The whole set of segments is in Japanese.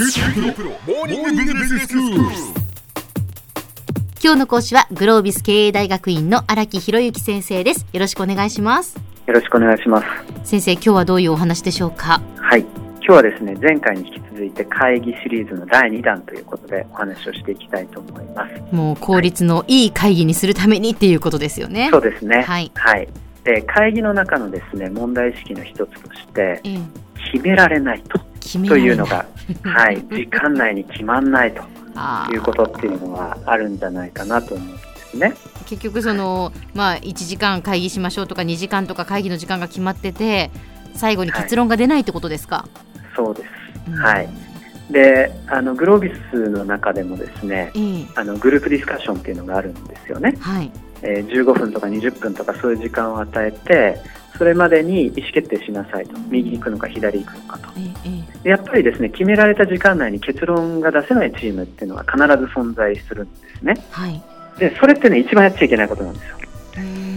今日の講師はグロービス経営大学院の荒木博之先生ですよろしくお願いしますよろしくお願いします。先生今日はどういうお話でしょうか？はい。今日はですね、前回に引き続いて会議シリーズの第2弾ということでお話をしていきたいと思います。もう効率のいい会議にするためにっていうことですよねそうですね。はいはい。で、会議の中のですね、問題意識の一つとして、ええ決められないと。というのが、はい、時間内に決まんないということっていうのはあるんじゃないかなと思うんですね。結局そのまあ1時間会議しましょうとか2時間とか会議の時間が決まってて最後に結論が出ないってことですか、そうです。うん。はい。で、あの、グロービスの中でもですね、ええ。あの、グループディスカッションっていうのがあるんですよね。はい。えー15分とか20分とかそういう時間を与えてそれまでに意思決定しなさいと。右行くのか左行くのかと。やっぱりですね決められた時間内に結論が出せないチームっていうのは必ず存在するんですね。えはい。でそれってね一番やっちゃいけないことなんですよ。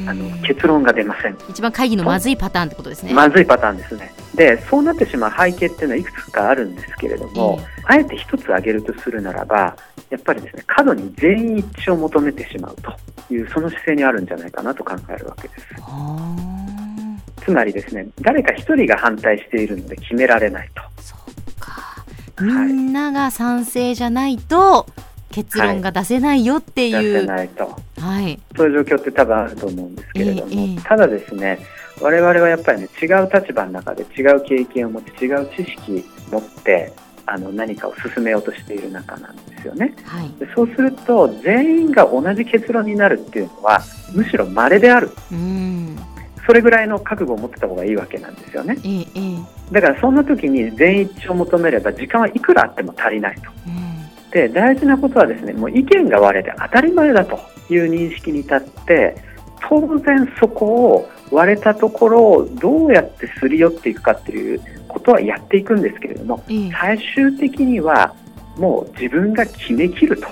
あのうん結論が出ません。一番会議のまずいパターンってことですね、まずいパターンですね。でそうなってしまう背景っていうのはいくつかあるんですけれども、あえて一つ挙げるとするならばやっぱりですね過度に全員一致を求めてしまうというその姿勢にあるんじゃないかなと考えるわけです。あつまりですね誰か一人が反対しているので決められないと。ーそうか。みんなが賛成じゃないと結論が出せないよってい出せう、ないと。はい。そういう状況って多分あると思うんですけれども、ええええ。ただですね我々はやっぱりね違う立場の中で違う経験を持って違う知識を持ってあの何かを進めようとしている中なんですよね。はい。でそうすると全員が同じ結論になるっていうのはむしろ稀である。うんそれぐらいの覚悟を持ってた方がいいわけなんですよね。ええええ。だからそんな時に全員一致を求めれば時間はいくらあっても足りないと。うん。で大事なことはですねもう意見が割れて当たり前だという認識に立って当然そこを割れたところをどうやってすり寄っていくかっていうことはやっていくんですけれどもええ。最終的にはもう自分が決めきると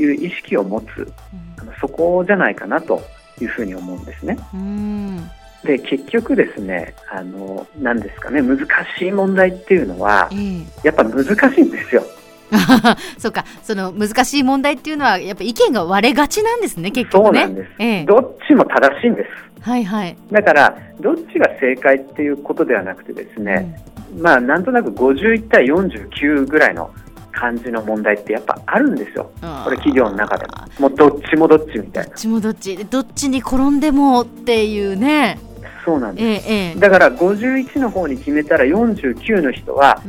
いう意識を持つあのそこじゃないかなというふうに思うんですね。うんで結局ですねあのなんですかね難しい問題っていうのはええやっぱ難しいんですよ。そうかその難しい問題っていうのはやっぱ意見が割れがちなんですね結そ局ねうなんです。ええどっちも正しいんです。はいはい、だから、どっちが正解っていうことではなくてですね、まあ、なんとなく51対49ぐらいの感じの問題ってやっぱあるんですよ。うんこれ企業の中でも。もうどっちもどっちみたいな。どっちもどっちどっちに転んでもっていうねそうなんでえええす。だから51の方に決めたら49の人は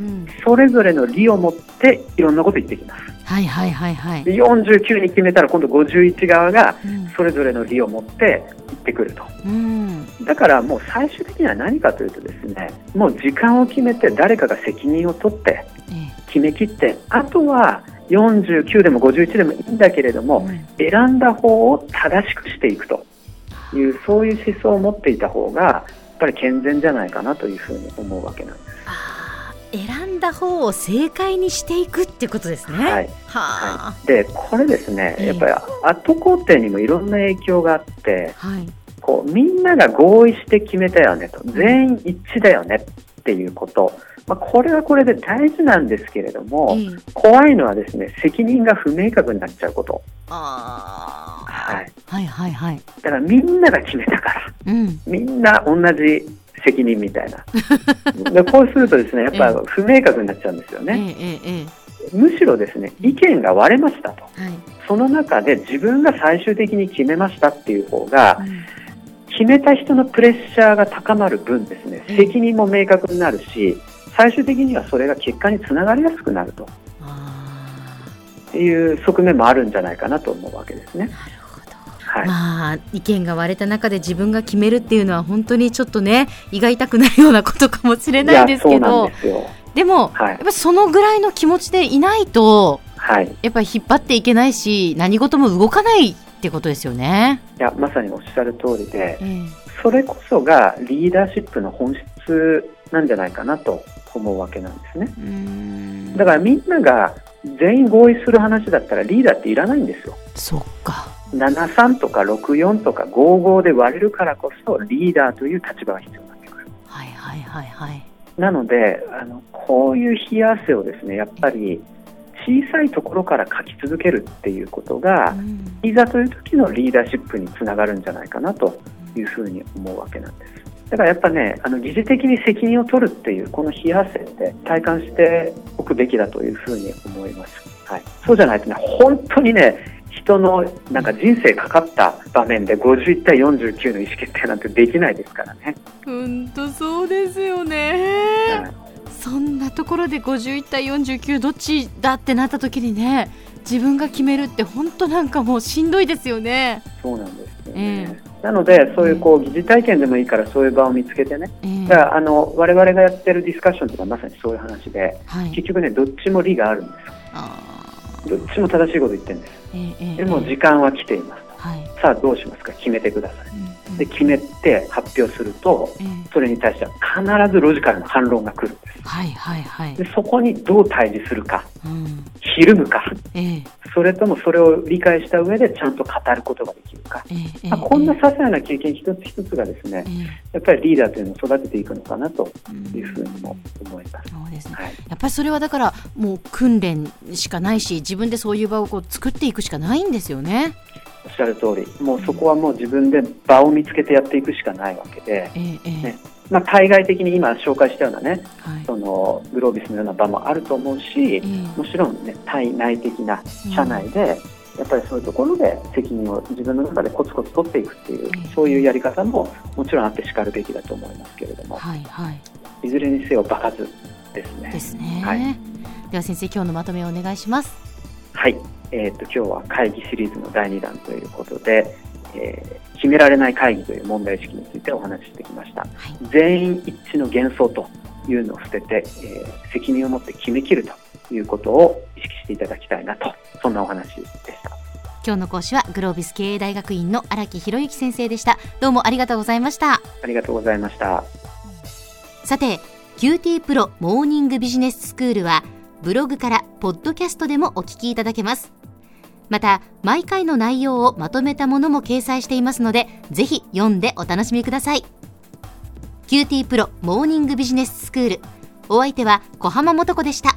それぞれの利を持っていろんなこと言ってきます。はいはいはいはい、で49に決めたら今度51側がうん。それぞれの利を持って言ってくると。うん。だからもう最終的には何かというとですね、もう時間を決めて誰かが責任を取ってえ決めきって、あとは49でも51でもいいんだけれどえも、うん。選んだ方を正しくしていくという、そういう思想を持っていた方が、やっぱり健全じゃないかなというふうに思うわけなんです。選んだ方を正解にしていくっていうことですね。はい。はあ、で、これですね、ええやっぱり後工程にもいろんな影響があって、はい。こうみんなが合意して決めたよねと、全員一致だよねっていうこと、まあ、これはこれで大事なんですけれども、ええ怖いのはですね責任が不明確になっちゃうこと、あーはい、はいはいはい。だからみんなが決めたから、うん。みんな同じ責任みたいな、でこうするとですねやっぱ不明確になっちゃうんですよえね、むしろですね意見が割れましたと、えはい。その中で自分が最終的に決めましたっていう方が、うん。決めた人のプレッシャーが高まる分ですねうん責任も明確になるし最終的にはそれが結果につながりやすくなると。あいう側面もあるんじゃないかなと思うわけですね。はい、まあ意見が割れた中で自分が決めるっていうのは本当にちょっとね胃が痛くなるようなことかもしれないですけどですよ。でも、はいやっぱそのぐらいの気持ちでいないとはい。やっぱり引っ張っていけないし何事も動かないってことですよね。いやまさにおっしゃる通りで、えそれこそがリーダーシップの本質なんじゃないかなと思うわけなんですね。だからみんなが全員合意する話だったらリーダーっていらないんですよ。そっか。73とか64とか55で割れるからこそリーダーという立場が必要になってくる。はいはいはいはい。なのであのここういう冷や汗をですねやっぱり小さいところから書き続けるっていうことが、うんいざという時のリーダーシップにつながるんじゃないかなというふうに思うわけなんです。だからやっぱね、あの疑似的に責任を取るっていうこの冷や汗って体感しておくべきだというふうに思います。はい、そうじゃないとね、本当にね、人のなんか人生かかった場面で51対49の意思決定なんてできないですからね。本当そうですよね、はいそんなところで51対49どっちだってなった時にね自分が決めるって本当なんかもうしんどいですよね。そうなんですよえね。なので、そういうこう疑似体験でもいいから、そういう場を見つけてね、ええだからあの我々がやってるディスカッションとかまさにそういう話で、はい結局ね、どっちも利があるんですよ。あどっちも正しいこと言ってるんです。ーええええでも時間は来ています。はい。さあどうしますか？決めてください。うんうん。で決めて発表すると、ええ。それに対しては必ずロジカルな反論が来るんです。はいはいはい。でそこにどう対峙するか、うん。ひるむか、ええそれともそれを理解した上でちゃんと語ることができるか。ええええまあ、こんな些細な経験一つ一つがですねえ、え。やっぱりリーダーというのを育てていくのかなとうんいうふうにも思います。そうですね。はい、やっぱりそれはだからもう訓練しかないし自分でそういう場をこう作っていくしかないんですよね。おっしゃる通り、もうそこはもう自分で場を見つけてやっていくしかないわけで、ええええ。ねまあ、対外的に今紹介したようなね、はい。そのグロービスのような場もあると思うしえ、え。もちろんね、対内的な社内で、やっぱりそういうところで責任を自分の中でコツコツ取っていくっていうええ、そういうやり方ももちろんあってしかるべきだと思いますけれども、はいはい。いずれにせよ場数ですね。ですね。はい。では先生今日のまとめをお願いします。はい、えー、と今日は会議シリーズの第2弾ということで、えー決められない会議という問題意識についてお話ししてきました。はい全員一致の幻想というのを捨てて、えー責任を持って決めきるということを意識していただきたいなと、そんなお話でした。今日の講師はグロービス経営大学院の荒木博之先生でした。どうもありがとうございました。ありがとうございました。さて QT プロモーニングビジネススクールはブログからポッドキャストでもお聞きいただけますまた毎回の内容をまとめたものも掲載していますのでぜひ読んでお楽しみください。QT プロモーニングビジネススクール。お相手は小浜も子でした。